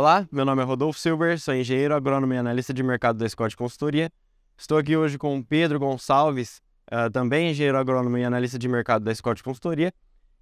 Olá, meu nome é Rodolfo Silver, sou engenheiro agrônomo e analista de mercado da Scott Consultoria. Estou aqui hoje com Pedro Gonçalves, uh, também engenheiro agrônomo e analista de mercado da Scott Consultoria.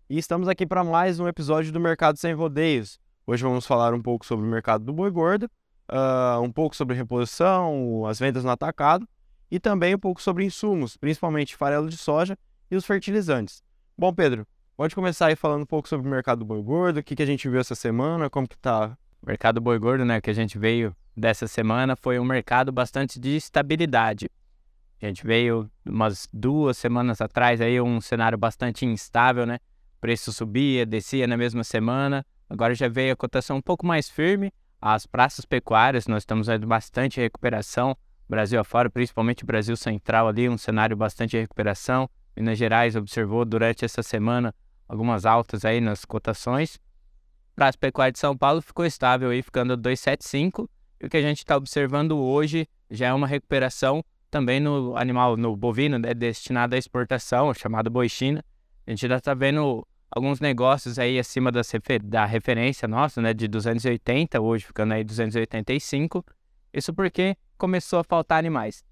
E estamos aqui para mais um episódio do Mercado Sem Rodeios. Hoje vamos falar um pouco sobre o mercado do boi gordo, uh, um pouco sobre reposição, as vendas no atacado e também um pouco sobre insumos, principalmente farelo de soja e os fertilizantes. Bom, Pedro, pode começar aí falando um pouco sobre o mercado do boi gordo, o que, que a gente viu essa semana, como que está mercado boi gordo, né, que a gente veio dessa semana, foi um mercado bastante de estabilidade. A gente veio umas duas semanas atrás aí um cenário bastante instável, né? Preço subia, descia na mesma semana. Agora já veio a cotação um pouco mais firme. As praças pecuárias, nós estamos vendo bastante recuperação. Brasil afora, principalmente Brasil Central ali, um cenário bastante de recuperação. Minas Gerais observou durante essa semana algumas altas aí nas cotações. Praça Pecuária de São Paulo ficou estável aí, ficando 275. E o que a gente está observando hoje já é uma recuperação também no animal, no bovino, né, destinado à exportação, chamado boixina. A gente já está vendo alguns negócios aí acima da, refer da referência nossa, né, de 280, hoje ficando aí 285. Isso porque começou a faltar animais.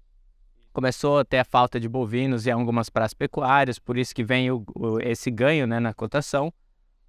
Começou a ter a falta de bovinos em algumas praças pecuárias, por isso que vem o, o, esse ganho né, na cotação.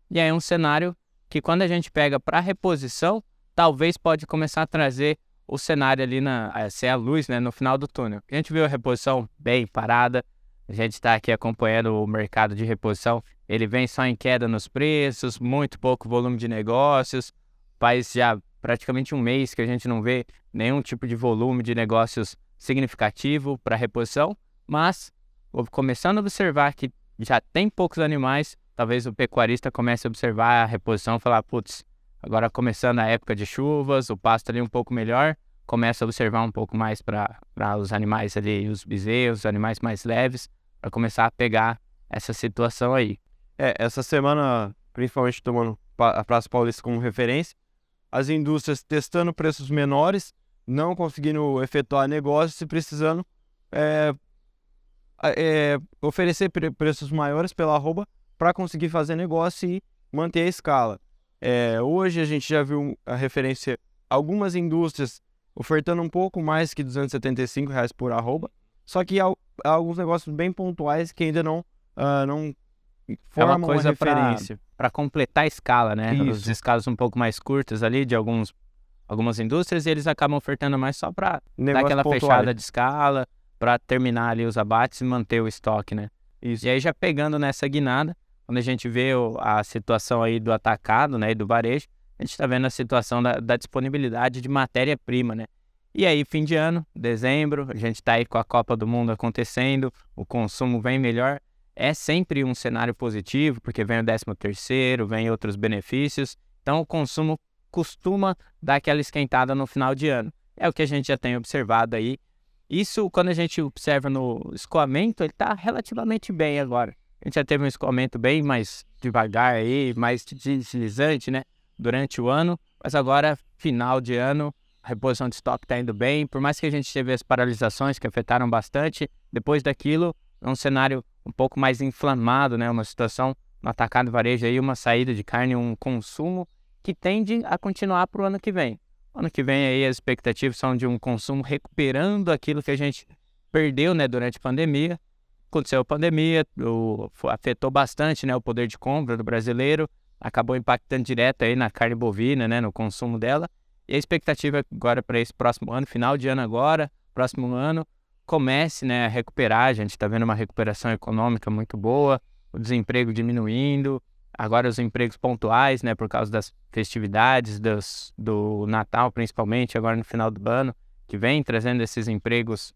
E aí é um cenário que quando a gente pega para reposição, talvez pode começar a trazer o cenário ali na ser a luz, né, no final do túnel. A gente viu a reposição bem parada. A gente está aqui acompanhando o mercado de reposição. Ele vem só em queda nos preços, muito pouco volume de negócios. Faz já praticamente um mês que a gente não vê nenhum tipo de volume de negócios significativo para reposição, mas começando a observar que já tem poucos animais, talvez o pecuarista comece a observar a reposição e falar, putz, agora começando a época de chuvas, o pasto ali um pouco melhor, começa a observar um pouco mais para os animais ali, os bezerros, os animais mais leves, para começar a pegar essa situação aí. É, essa semana, principalmente tomando a Praça Paulista como referência, as indústrias testando preços menores, não conseguindo efetuar negócios e precisando é, é, oferecer preços maiores pela arroba para conseguir fazer negócio e manter a escala. É, hoje a gente já viu a referência algumas indústrias ofertando um pouco mais que 275 reais por arroba, só que há, há alguns negócios bem pontuais que ainda não, uh, não formam é uma coisa referência. Para completar a escala, né? Isso. As escalas um pouco mais curtas ali de alguns, algumas indústrias e eles acabam ofertando mais só para dar aquela fechada de escala, para terminar ali os abates e manter o estoque, né? Isso. E aí já pegando nessa guinada, quando a gente vê a situação aí do atacado, né, e do varejo, a gente está vendo a situação da, da disponibilidade de matéria-prima, né? E aí, fim de ano, dezembro, a gente está aí com a Copa do Mundo acontecendo, o consumo vem melhor. É sempre um cenário positivo, porque vem o 13 terceiro, vem outros benefícios. Então, o consumo costuma dar aquela esquentada no final de ano. É o que a gente já tem observado aí. Isso, quando a gente observa no escoamento, ele está relativamente bem agora. A gente já teve um escoamento bem mais devagar aí, mais deslizante, né? Durante o ano, mas agora, final de ano, a reposição de estoque está indo bem. Por mais que a gente teve as paralisações que afetaram bastante, depois daquilo, é um cenário um pouco mais inflamado, né? Uma situação no atacado varejo aí, uma saída de carne, um consumo que tende a continuar para o ano que vem. Ano que vem aí as expectativas são de um consumo recuperando aquilo que a gente perdeu, né, durante a pandemia aconteceu a pandemia, o, afetou bastante né, o poder de compra do brasileiro, acabou impactando direto aí na carne bovina, né, no consumo dela. E a expectativa agora para esse próximo ano, final de ano agora, próximo ano, comece né, a recuperar. A gente está vendo uma recuperação econômica muito boa, o desemprego diminuindo, agora os empregos pontuais, né, por causa das festividades, dos, do Natal principalmente, agora no final do ano, que vem trazendo esses empregos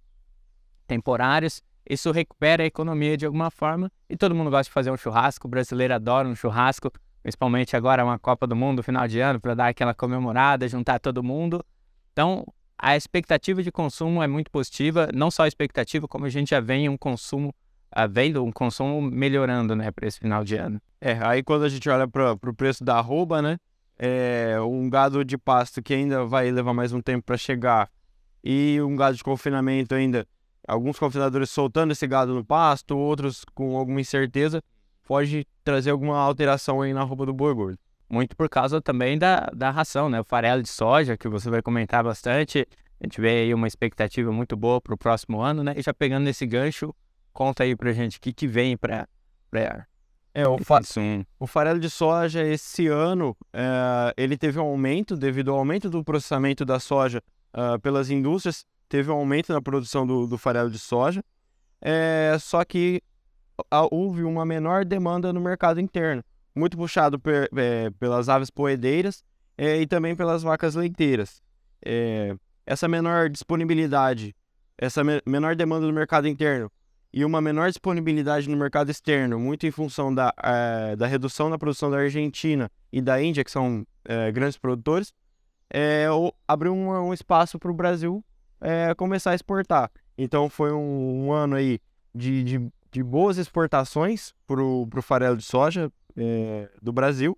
temporários isso recupera a economia de alguma forma e todo mundo gosta de fazer um churrasco. O brasileiro adora um churrasco, principalmente agora uma Copa do Mundo, final de ano, para dar aquela comemorada, juntar todo mundo. Então, a expectativa de consumo é muito positiva, não só a expectativa, como a gente já vem um consumo, uh, vendo um consumo melhorando, né, para esse final de ano. É, aí quando a gente olha para o preço da arroba, né, é, um gado de pasto que ainda vai levar mais um tempo para chegar e um gado de confinamento ainda alguns confinadores soltando esse gado no pasto, outros com alguma incerteza, pode trazer alguma alteração aí na roupa do boi gordo. muito por causa também da, da ração, né? O farelo de soja, que você vai comentar bastante. A gente vê aí uma expectativa muito boa para o próximo ano, né? E já pegando nesse gancho, conta aí pra gente o que, que vem para é, o, fa o farelo de soja esse ano é, ele teve um aumento devido ao aumento do processamento da soja uh, pelas indústrias, teve um aumento na produção do, do farelo de soja, é, só que houve uma menor demanda no mercado interno, muito puxado per, é, pelas aves poedeiras é, e também pelas vacas leiteiras. Essa menor disponibilidade, essa me menor demanda no mercado interno e uma menor disponibilidade no mercado externo, muito em função da, da redução da produção da Argentina e da Índia, que são grandes produtores, abriu um, um espaço para o Brasil começar a exportar. Então foi um, um ano aí de, de, de, boas exportações para o farelo de soja do Brasil.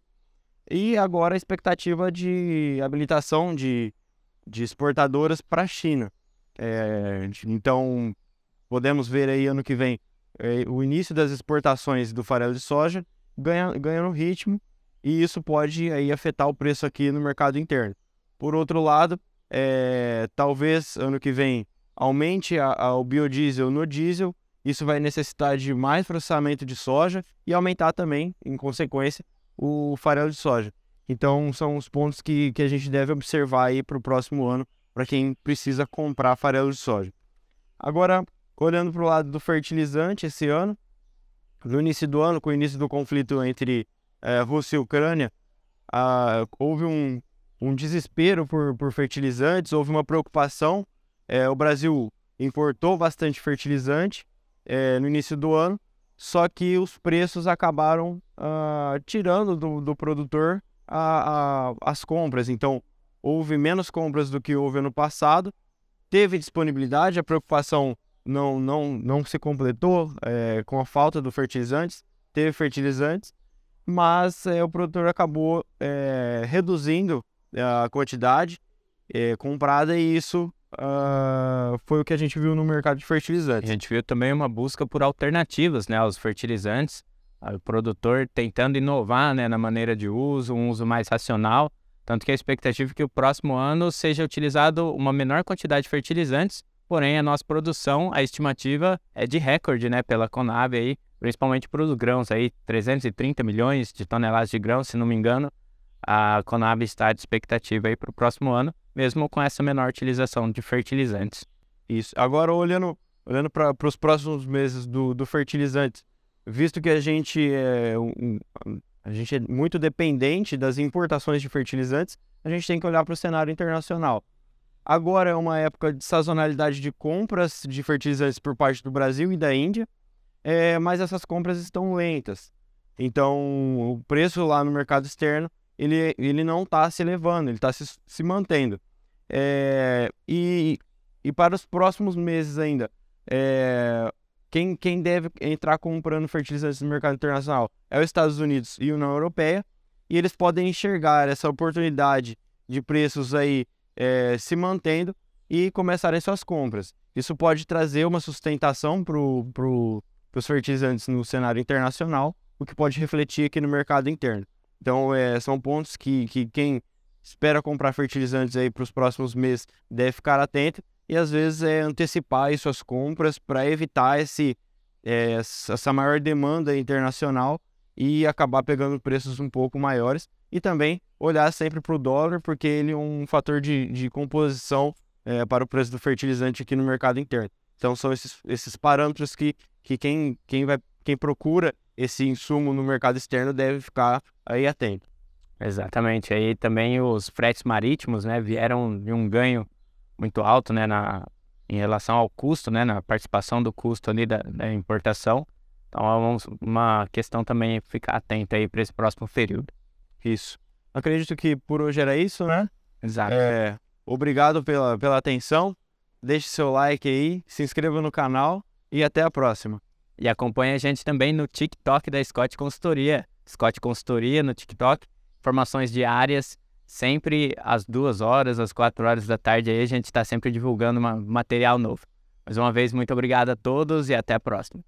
E agora a expectativa de habilitação de, de exportadoras para a China. então, podemos ver aí ano que vem é, o início das exportações do farelo de soja ganha, ganhando ritmo e isso pode aí afetar o preço aqui no mercado interno. Por outro lado, é, talvez ano que vem aumente a, a, o biodiesel no diesel, isso vai necessitar de mais processamento de soja e aumentar também, em consequência, o farelo de soja. Então, são os pontos que, que a gente deve observar aí para o próximo ano, para quem precisa comprar farelo de soja. Agora, Olhando para o lado do fertilizante esse ano, no início do ano, com o início do conflito entre é, Rússia e Ucrânia, ah, houve um, um desespero por, por fertilizantes, houve uma preocupação. É, o Brasil importou bastante fertilizante é, no início do ano, só que os preços acabaram ah, tirando do, do produtor a, a, as compras. Então, houve menos compras do que houve ano passado, teve disponibilidade, a preocupação não, não, não se completou é, com a falta do fertilizantes, teve fertilizantes, mas é, o produtor acabou é, reduzindo a quantidade comprada e isso uh, foi o que a gente viu no mercado de fertilizantes. A gente viu também uma busca por alternativas né, aos fertilizantes, o produtor tentando inovar né, na maneira de uso, um uso mais racional, tanto que a expectativa é que o próximo ano seja utilizado uma menor quantidade de fertilizantes Porém, a nossa produção, a estimativa é de recorde, né, pela Conab aí, principalmente para os grãos aí, 330 milhões de toneladas de grãos, se não me engano. A Conab está de expectativa aí para o próximo ano, mesmo com essa menor utilização de fertilizantes. Isso. Agora, olhando, olhando para os próximos meses do, do fertilizante, visto que a gente é um, a gente é muito dependente das importações de fertilizantes, a gente tem que olhar para o cenário internacional. Agora é uma época de sazonalidade de compras de fertilizantes por parte do Brasil e da Índia, é, mas essas compras estão lentas. Então, o preço lá no mercado externo ele, ele não está se elevando, ele está se, se mantendo. É, e, e para os próximos meses ainda, é, quem, quem deve entrar comprando fertilizantes no mercado internacional é os Estados Unidos e a União Europeia, e eles podem enxergar essa oportunidade de preços aí é, se mantendo e começarem suas compras. Isso pode trazer uma sustentação para pro, os fertilizantes no cenário internacional, o que pode refletir aqui no mercado interno. Então, é, são pontos que, que quem espera comprar fertilizantes aí para os próximos meses deve ficar atento e às vezes é antecipar suas compras para evitar esse, é, essa maior demanda internacional e acabar pegando preços um pouco maiores e também olhar sempre para o dólar, porque ele é um fator de, de composição é, para o preço do fertilizante aqui no mercado interno. Então são esses, esses parâmetros que, que quem, quem, vai, quem procura esse insumo no mercado externo deve ficar aí atento. Exatamente. Aí também os fretes marítimos né, vieram de um ganho muito alto né, na, em relação ao custo, né, na participação do custo ali da, da importação. Então é uma questão também ficar atento aí para esse próximo período. Isso. Acredito que por hoje era isso, né? Exato. É, obrigado pela, pela atenção. Deixe seu like aí, se inscreva no canal e até a próxima. E acompanhe a gente também no TikTok da Scott Consultoria. Scott Consultoria no TikTok. Informações diárias, sempre às duas horas, às quatro horas da tarde aí, a gente está sempre divulgando uma, material novo. Mais uma vez, muito obrigado a todos e até a próxima.